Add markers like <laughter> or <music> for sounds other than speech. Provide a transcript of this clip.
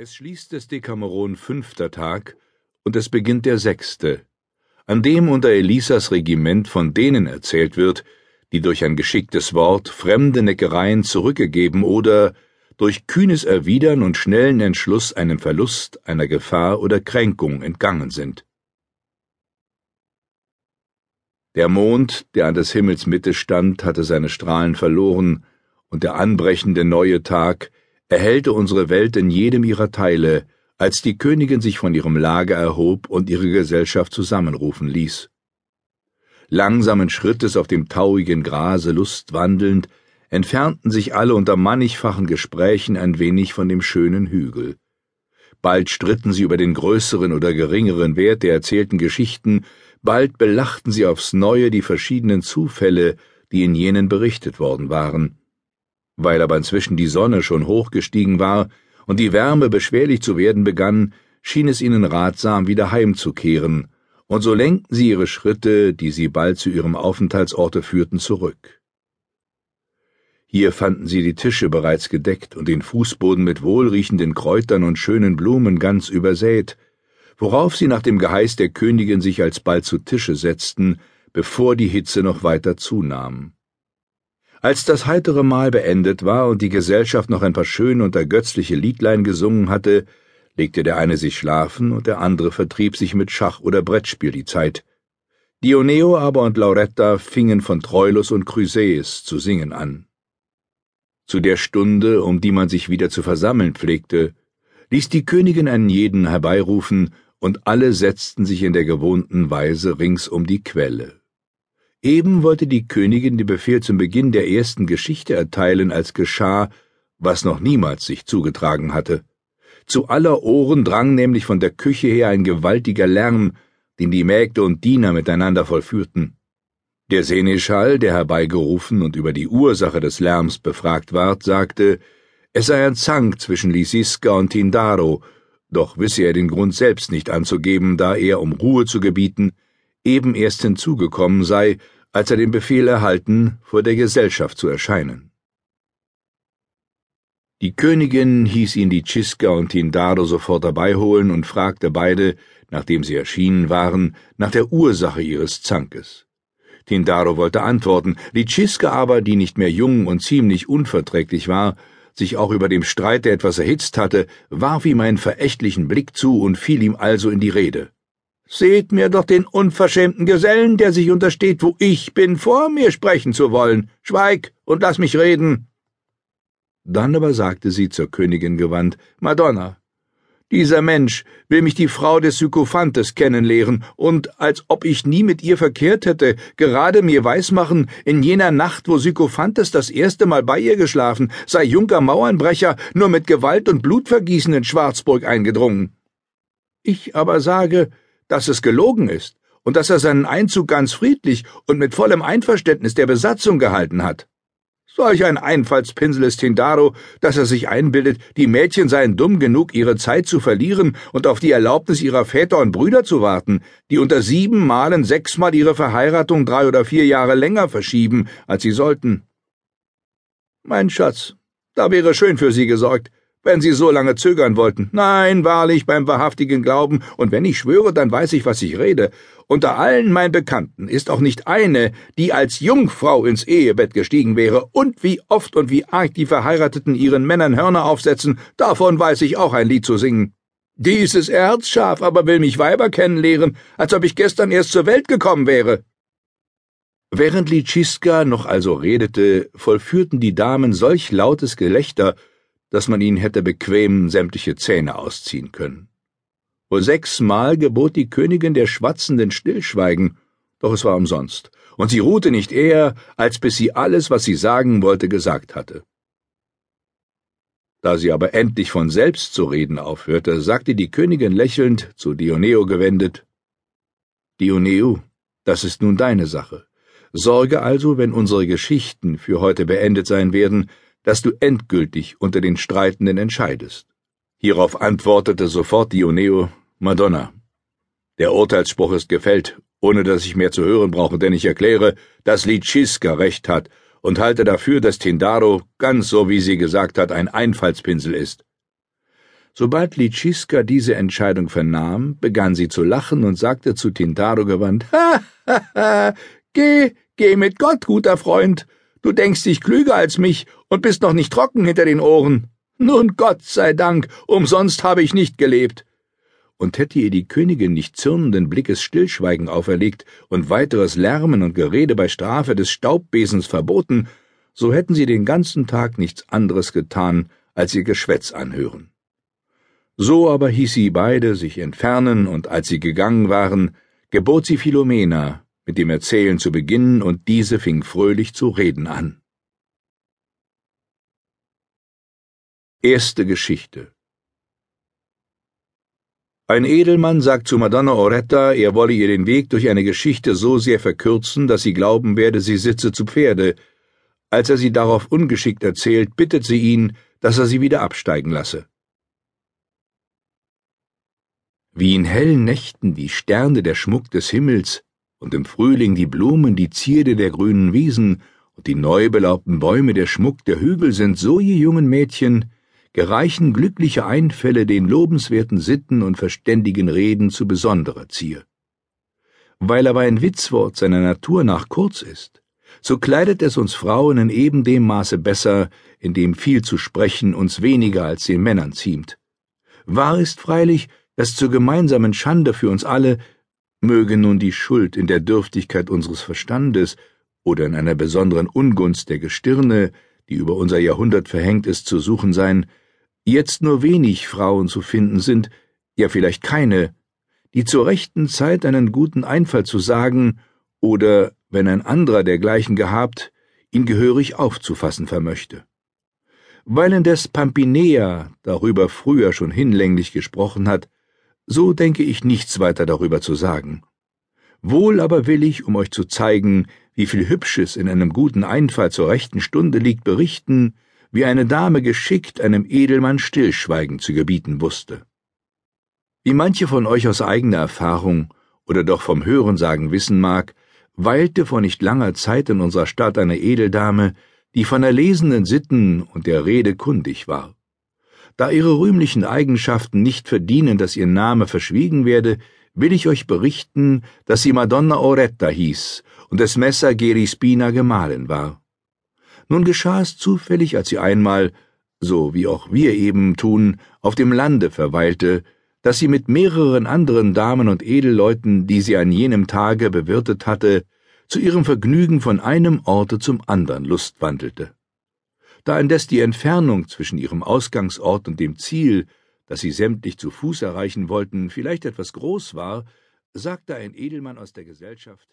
Es schließt des Dekameron fünfter Tag, und es beginnt der sechste, an dem unter Elisas Regiment von denen erzählt wird, die durch ein geschicktes Wort fremde Neckereien zurückgegeben oder durch kühnes Erwidern und schnellen Entschluss einem Verlust, einer Gefahr oder Kränkung entgangen sind. Der Mond, der an des Himmels Mitte stand, hatte seine Strahlen verloren, und der anbrechende neue Tag erhellte unsere Welt in jedem ihrer Teile, als die Königin sich von ihrem Lager erhob und ihre Gesellschaft zusammenrufen ließ. Langsamen Schrittes auf dem tauigen Grase lustwandelnd, entfernten sich alle unter mannigfachen Gesprächen ein wenig von dem schönen Hügel. Bald stritten sie über den größeren oder geringeren Wert der erzählten Geschichten, bald belachten sie aufs neue die verschiedenen Zufälle, die in jenen berichtet worden waren. Weil aber inzwischen die Sonne schon hochgestiegen war und die Wärme beschwerlich zu werden begann, schien es ihnen ratsam, wieder heimzukehren, und so lenkten sie ihre Schritte, die sie bald zu ihrem Aufenthaltsorte führten, zurück. Hier fanden sie die Tische bereits gedeckt und den Fußboden mit wohlriechenden Kräutern und schönen Blumen ganz übersät, worauf sie nach dem Geheiß der Königin sich alsbald zu Tische setzten, bevor die Hitze noch weiter zunahm. Als das heitere Mahl beendet war und die Gesellschaft noch ein paar schöne und ergötzliche Liedlein gesungen hatte, legte der eine sich schlafen und der andere vertrieb sich mit Schach oder Brettspiel die Zeit. Dioneo aber und Lauretta fingen von Troilus und Chryseis zu singen an. Zu der Stunde, um die man sich wieder zu versammeln pflegte, ließ die Königin einen jeden herbeirufen, und alle setzten sich in der gewohnten Weise rings um die Quelle. Eben wollte die Königin den Befehl zum Beginn der ersten Geschichte erteilen, als geschah, was noch niemals sich zugetragen hatte. Zu aller Ohren drang nämlich von der Küche her ein gewaltiger Lärm, den die Mägde und Diener miteinander vollführten. Der Seneschall, der herbeigerufen und über die Ursache des Lärms befragt ward, sagte, es sei ein Zank zwischen Lysiska und Tindaro, doch wisse er den Grund selbst nicht anzugeben, da er, um Ruhe zu gebieten, eben erst hinzugekommen sei, als er den Befehl erhalten, vor der Gesellschaft zu erscheinen. Die Königin hieß ihn die Ciska und Tindaro sofort herbeiholen und fragte beide, nachdem sie erschienen waren, nach der Ursache ihres Zankes. Tindaro wollte antworten, Ciska aber, die nicht mehr jung und ziemlich unverträglich war, sich auch über dem Streit, der etwas erhitzt hatte, warf ihm einen verächtlichen Blick zu und fiel ihm also in die Rede. Seht mir doch den unverschämten Gesellen, der sich untersteht, wo ich bin, vor mir sprechen zu wollen. Schweig und lass mich reden. Dann aber sagte sie zur Königin gewandt, Madonna, dieser Mensch will mich die Frau des Sykophantes kennenlehren und, als ob ich nie mit ihr verkehrt hätte, gerade mir weismachen, in jener Nacht, wo Sykophantes das erste Mal bei ihr geschlafen, sei Junker Mauernbrecher nur mit Gewalt und Blutvergießen in Schwarzburg eingedrungen. Ich aber sage, dass es gelogen ist und dass er seinen Einzug ganz friedlich und mit vollem Einverständnis der Besatzung gehalten hat. Solch ein Einfallspinsel ist Tindaro, dass er sich einbildet, die Mädchen seien dumm genug, ihre Zeit zu verlieren und auf die Erlaubnis ihrer Väter und Brüder zu warten, die unter sieben Malen sechsmal ihre Verheiratung drei oder vier Jahre länger verschieben, als sie sollten. Mein Schatz, da wäre schön für Sie gesorgt, wenn Sie so lange zögern wollten. Nein, wahrlich, beim wahrhaftigen Glauben, und wenn ich schwöre, dann weiß ich, was ich rede. Unter allen meinen Bekannten ist auch nicht eine, die als Jungfrau ins Ehebett gestiegen wäre, und wie oft und wie arg die Verheirateten ihren Männern Hörner aufsetzen, davon weiß ich auch ein Lied zu singen. Dieses Erzschaf aber will mich Weiber kennenlehren, als ob ich gestern erst zur Welt gekommen wäre. Während Litschiska noch also redete, vollführten die Damen solch lautes Gelächter, dass man ihnen hätte bequem sämtliche Zähne ausziehen können. Wohl sechsmal gebot die Königin der Schwatzenden Stillschweigen, doch es war umsonst, und sie ruhte nicht eher, als bis sie alles, was sie sagen wollte, gesagt hatte. Da sie aber endlich von selbst zu reden aufhörte, sagte die Königin lächelnd, zu Dioneo gewendet, Dioneo, das ist nun deine Sache. Sorge also, wenn unsere Geschichten für heute beendet sein werden, dass du endgültig unter den Streitenden entscheidest. Hierauf antwortete sofort Dioneo, Madonna. Der Urteilsspruch ist gefällt, ohne dass ich mehr zu hören brauche, denn ich erkläre, dass Litschiska recht hat und halte dafür, dass Tindaro, ganz so wie sie gesagt hat, ein Einfallspinsel ist. Sobald Litschiska diese Entscheidung vernahm, begann sie zu lachen und sagte zu Tintaro gewandt, <laughs> Ha, ha, ha, geh, geh mit Gott, guter Freund. Du denkst dich klüger als mich und bist noch nicht trocken hinter den Ohren. Nun Gott sei Dank, umsonst habe ich nicht gelebt. Und hätte ihr die Königin nicht zürnenden Blickes Stillschweigen auferlegt und weiteres Lärmen und Gerede bei Strafe des Staubbesens verboten, so hätten sie den ganzen Tag nichts anderes getan, als ihr Geschwätz anhören. So aber hieß sie beide sich entfernen, und als sie gegangen waren, gebot sie Philomena, mit dem Erzählen zu beginnen, und diese fing fröhlich zu reden an. Erste Geschichte Ein Edelmann sagt zu Madonna Oretta, er wolle ihr den Weg durch eine Geschichte so sehr verkürzen, dass sie glauben werde, sie sitze zu Pferde. Als er sie darauf ungeschickt erzählt, bittet sie ihn, dass er sie wieder absteigen lasse. Wie in hellen Nächten die Sterne der Schmuck des Himmels, und im Frühling die Blumen die Zierde der grünen Wiesen und die neu belaubten Bäume der Schmuck der Hügel sind so je jungen Mädchen, gereichen glückliche Einfälle den lobenswerten Sitten und verständigen Reden zu besonderer Zier. Weil aber ein Witzwort seiner Natur nach kurz ist, so kleidet es uns Frauen in eben dem Maße besser, in dem viel zu sprechen uns weniger als den Männern ziemt. Wahr ist freilich, dass zur gemeinsamen Schande für uns alle Möge nun die Schuld in der Dürftigkeit unseres Verstandes oder in einer besonderen Ungunst der Gestirne, die über unser Jahrhundert verhängt ist, zu suchen sein, jetzt nur wenig Frauen zu finden sind, ja vielleicht keine, die zur rechten Zeit einen guten Einfall zu sagen oder, wenn ein anderer dergleichen gehabt, ihn gehörig aufzufassen vermöchte. Weil indes Pampinea darüber früher schon hinlänglich gesprochen hat, so denke ich nichts weiter darüber zu sagen. Wohl aber will ich, um euch zu zeigen, wie viel Hübsches in einem guten Einfall zur rechten Stunde liegt, berichten, wie eine Dame geschickt einem Edelmann Stillschweigen zu gebieten wusste. Wie manche von euch aus eigener Erfahrung oder doch vom Hörensagen wissen mag, weilte vor nicht langer Zeit in unserer Stadt eine Edeldame, die von erlesenen Sitten und der Rede kundig war. Da ihre rühmlichen Eigenschaften nicht verdienen, dass ihr Name verschwiegen werde, will ich euch berichten, dass sie Madonna Oretta hieß und des Messer Gerispina Gemahlin war. Nun geschah es zufällig, als sie einmal, so wie auch wir eben tun, auf dem Lande verweilte, dass sie mit mehreren anderen Damen und Edelleuten, die sie an jenem Tage bewirtet hatte, zu ihrem Vergnügen von einem Orte zum andern lustwandelte. Da indes die Entfernung zwischen ihrem Ausgangsort und dem Ziel, das sie sämtlich zu Fuß erreichen wollten, vielleicht etwas groß war, sagte ein Edelmann aus der Gesellschaft